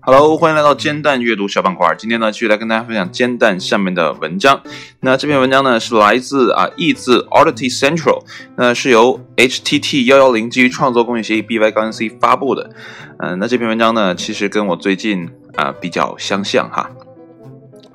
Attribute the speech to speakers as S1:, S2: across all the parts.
S1: Hello，欢迎来到煎蛋阅读小板块。今天呢，继续来跟大家分享煎蛋上面的文章。那这篇文章呢，是来自啊译自 Audity Central，那是由 HTT 幺幺零基于创作公益协议 BY 杠 C 发布的。嗯，那这篇文章呢，其实跟我最近啊比较相像哈。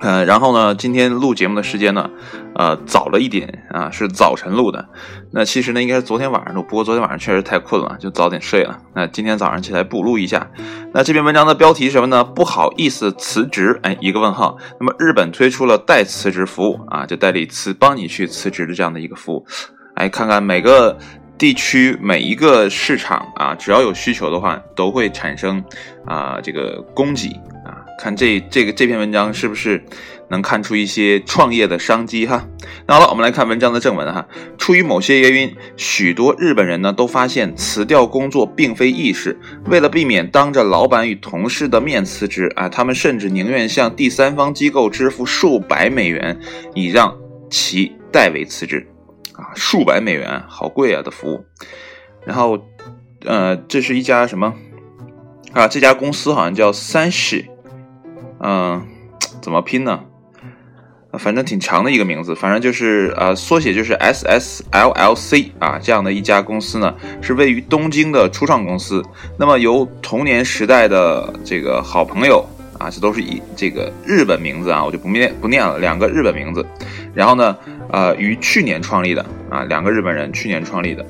S1: 呃，然后呢，今天录节目的时间呢，呃，早了一点啊，是早晨录的。那其实呢，应该是昨天晚上录，不过昨天晚上确实太困了，就早点睡了。那今天早上起来补录一下。那这篇文章的标题是什么呢？不好意思辞职，哎，一个问号。那么日本推出了代辞职服务啊，就代理辞，帮你去辞职的这样的一个服务。哎，看看每个地区每一个市场啊，只要有需求的话，都会产生啊这个供给。看这这个这篇文章是不是能看出一些创业的商机哈？那好了，我们来看文章的正文哈。出于某些原因，许多日本人呢都发现辞掉工作并非易事。为了避免当着老板与同事的面辞职啊，他们甚至宁愿向第三方机构支付数百美元，以让其代为辞职啊，数百美元，好贵啊的服务。然后，呃，这是一家什么啊？这家公司好像叫三世。嗯，怎么拼呢？反正挺长的一个名字，反正就是呃，缩写就是 S S L L C 啊，这样的一家公司呢，是位于东京的初创公司。那么由童年时代的这个好朋友啊，这都是以这个日本名字啊，我就不念不念了，两个日本名字。然后呢，呃，于去年创立的啊，两个日本人去年创立的。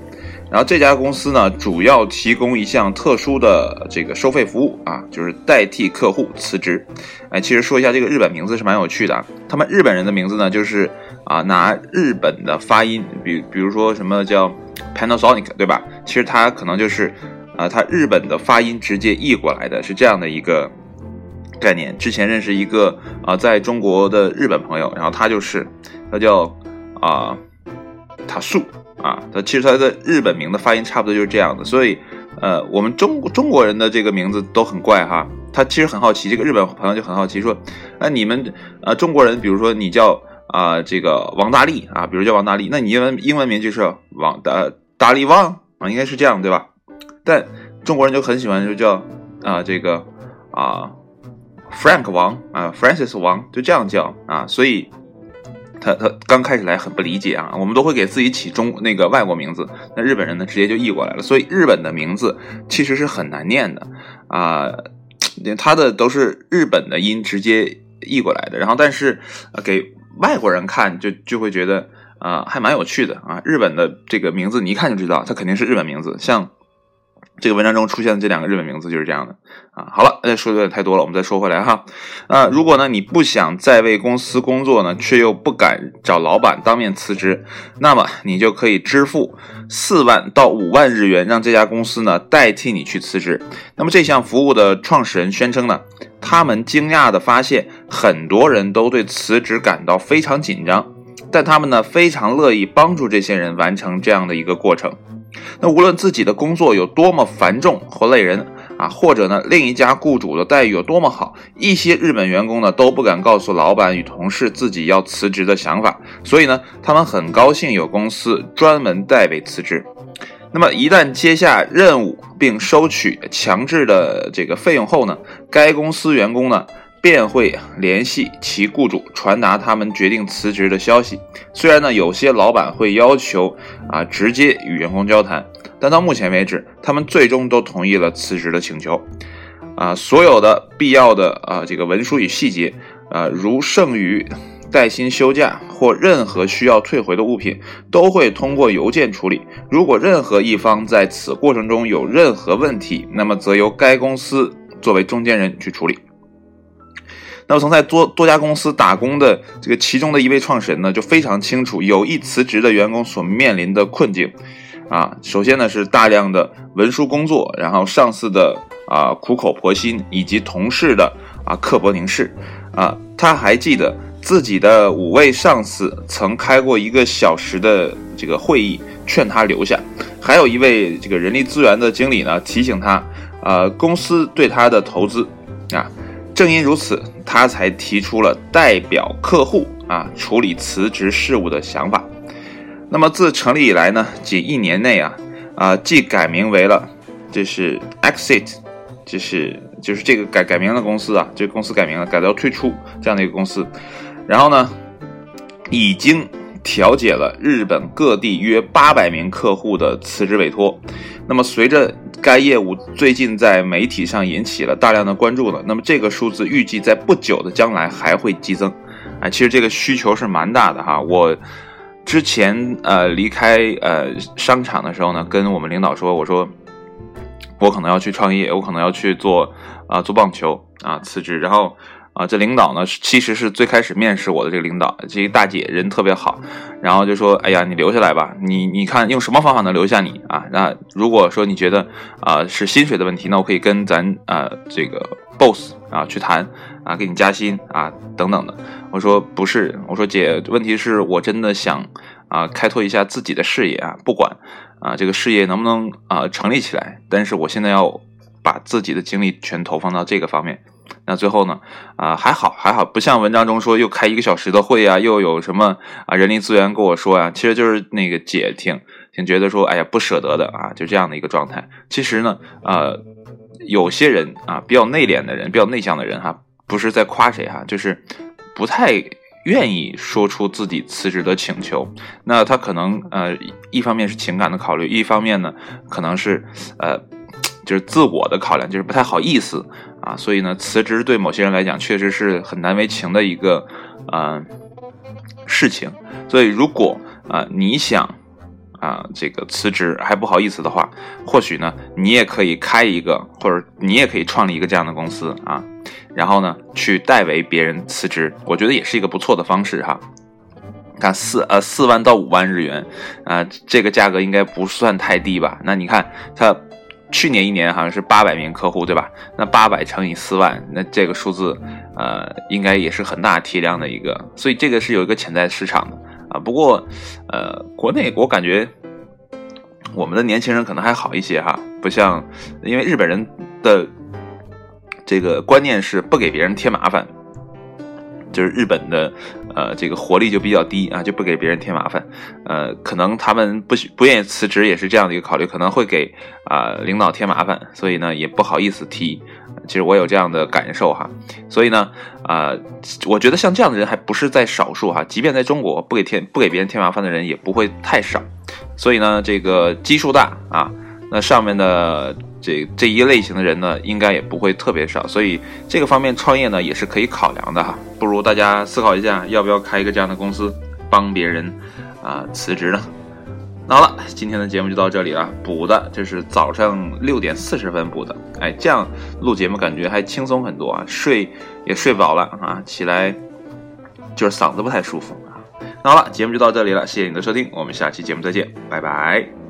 S1: 然后这家公司呢，主要提供一项特殊的这个收费服务啊，就是代替客户辞职。哎，其实说一下这个日本名字是蛮有趣的。他们日本人的名字呢，就是啊拿日本的发音，比比如说什么叫 Panasonic，对吧？其实它可能就是啊，它日本的发音直接译过来的，是这样的一个概念。之前认识一个啊，在中国的日本朋友，然后他就是他叫啊塔树。啊，它其实它的日本名的发音差不多就是这样的，所以，呃，我们中中国人的这个名字都很怪哈。他其实很好奇，这个日本朋友就很好奇说，那你们呃中国人，比如说你叫啊这个王大力啊，比如叫王大力，那你英文英文名就是王大大力王啊，应该是这样对吧？但中国人就很喜欢就叫啊这个啊 Frank 王啊 Francis 王就这样叫啊，所以。他他刚开始来很不理解啊，我们都会给自己起中那个外国名字，那日本人呢直接就译过来了，所以日本的名字其实是很难念的啊，他的都是日本的音直接译过来的，然后但是给外国人看就就会觉得啊还蛮有趣的啊，日本的这个名字你一看就知道，它肯定是日本名字，像。这个文章中出现的这两个日本名字就是这样的啊。好了，那，说的有点太多了，我们再说回来哈。啊，如果呢你不想再为公司工作呢，却又不敢找老板当面辞职，那么你就可以支付四万到五万日元，让这家公司呢代替你去辞职。那么这项服务的创始人宣称呢，他们惊讶的发现很多人都对辞职感到非常紧张，但他们呢非常乐意帮助这些人完成这样的一个过程。那无论自己的工作有多么繁重或累人啊，或者呢另一家雇主的待遇有多么好，一些日本员工呢都不敢告诉老板与同事自己要辞职的想法，所以呢他们很高兴有公司专门代为辞职。那么一旦接下任务并收取强制的这个费用后呢，该公司员工呢。便会联系其雇主，传达他们决定辞职的消息。虽然呢，有些老板会要求啊直接与员工交谈，但到目前为止，他们最终都同意了辞职的请求。啊，所有的必要的啊这个文书与细节，啊如剩余带薪休假或任何需要退回的物品，都会通过邮件处理。如果任何一方在此过程中有任何问题，那么则由该公司作为中间人去处理。那么，曾在多多家公司打工的这个其中的一位创始人呢，就非常清楚有意辞职的员工所面临的困境。啊，首先呢是大量的文书工作，然后上司的啊苦口婆心，以及同事的啊刻薄凝视。啊，他还记得自己的五位上司曾开过一个小时的这个会议，劝他留下。还有一位这个人力资源的经理呢，提醒他，呃，公司对他的投资啊。正因如此，他才提出了代表客户啊处理辞职事务的想法。那么自成立以来呢，仅一年内啊啊，既改名为了这是 exit，就是就是这个改改名的公司啊，这个公司改名了，改到退出这样的一个公司。然后呢，已经调解了日本各地约八百名客户的辞职委托。那么随着该业务最近在媒体上引起了大量的关注了，那么这个数字预计在不久的将来还会激增。啊，其实这个需求是蛮大的哈。我之前呃离开呃商场的时候呢，跟我们领导说，我说我可能要去创业，我可能要去做啊做棒球啊辞职，然后。啊，这领导呢，其实是最开始面试我的这个领导，这个大姐人特别好，然后就说：“哎呀，你留下来吧，你你看用什么方法能留下你啊？那如果说你觉得啊是薪水的问题，那我可以跟咱啊这个 boss 啊去谈啊，给你加薪啊等等的。”我说：“不是，我说姐，问题是我真的想啊开拓一下自己的事业啊，不管啊这个事业能不能啊成立起来，但是我现在要把自己的精力全投放到这个方面。”那最后呢？啊，还好还好，不像文章中说又开一个小时的会啊，又有什么啊人力资源跟我说呀，其实就是那个姐挺挺觉得说，哎呀不舍得的啊，就这样的一个状态。其实呢，呃，有些人啊比较内敛的人，比较内向的人哈，不是在夸谁哈，就是不太愿意说出自己辞职的请求。那他可能呃一方面是情感的考虑，一方面呢可能是呃就是自我的考量，就是不太好意思。啊，所以呢，辞职对某些人来讲确实是很难为情的一个呃事情。所以，如果啊你想啊这个辞职还不好意思的话，或许呢你也可以开一个，或者你也可以创立一个这样的公司啊，然后呢去代为别人辞职，我觉得也是一个不错的方式哈。看四呃四万到五万日元啊，这个价格应该不算太低吧？那你看它。去年一年好像是八百名客户，对吧？那八百乘以四万，那这个数字，呃，应该也是很大体量的一个，所以这个是有一个潜在市场的啊。不过，呃，国内我感觉我们的年轻人可能还好一些哈，不像，因为日本人的这个观念是不给别人添麻烦。就是日本的，呃，这个活力就比较低啊，就不给别人添麻烦，呃，可能他们不不愿意辞职也是这样的一个考虑，可能会给啊领导添麻烦，所以呢也不好意思提。其实我有这样的感受哈，所以呢，啊，我觉得像这样的人还不是在少数哈，即便在中国不给添不给别人添麻烦的人也不会太少，所以呢，这个基数大啊。那上面的这这一类型的人呢，应该也不会特别少，所以这个方面创业呢也是可以考量的哈。不如大家思考一下，要不要开一个这样的公司，帮别人啊辞职呢？那好了，今天的节目就到这里了。补的这是早上六点四十分补的，哎，这样录节目感觉还轻松很多啊，睡也睡饱了啊，起来就是嗓子不太舒服啊。那好了，节目就到这里了，谢谢你的收听，我们下期节目再见，拜拜。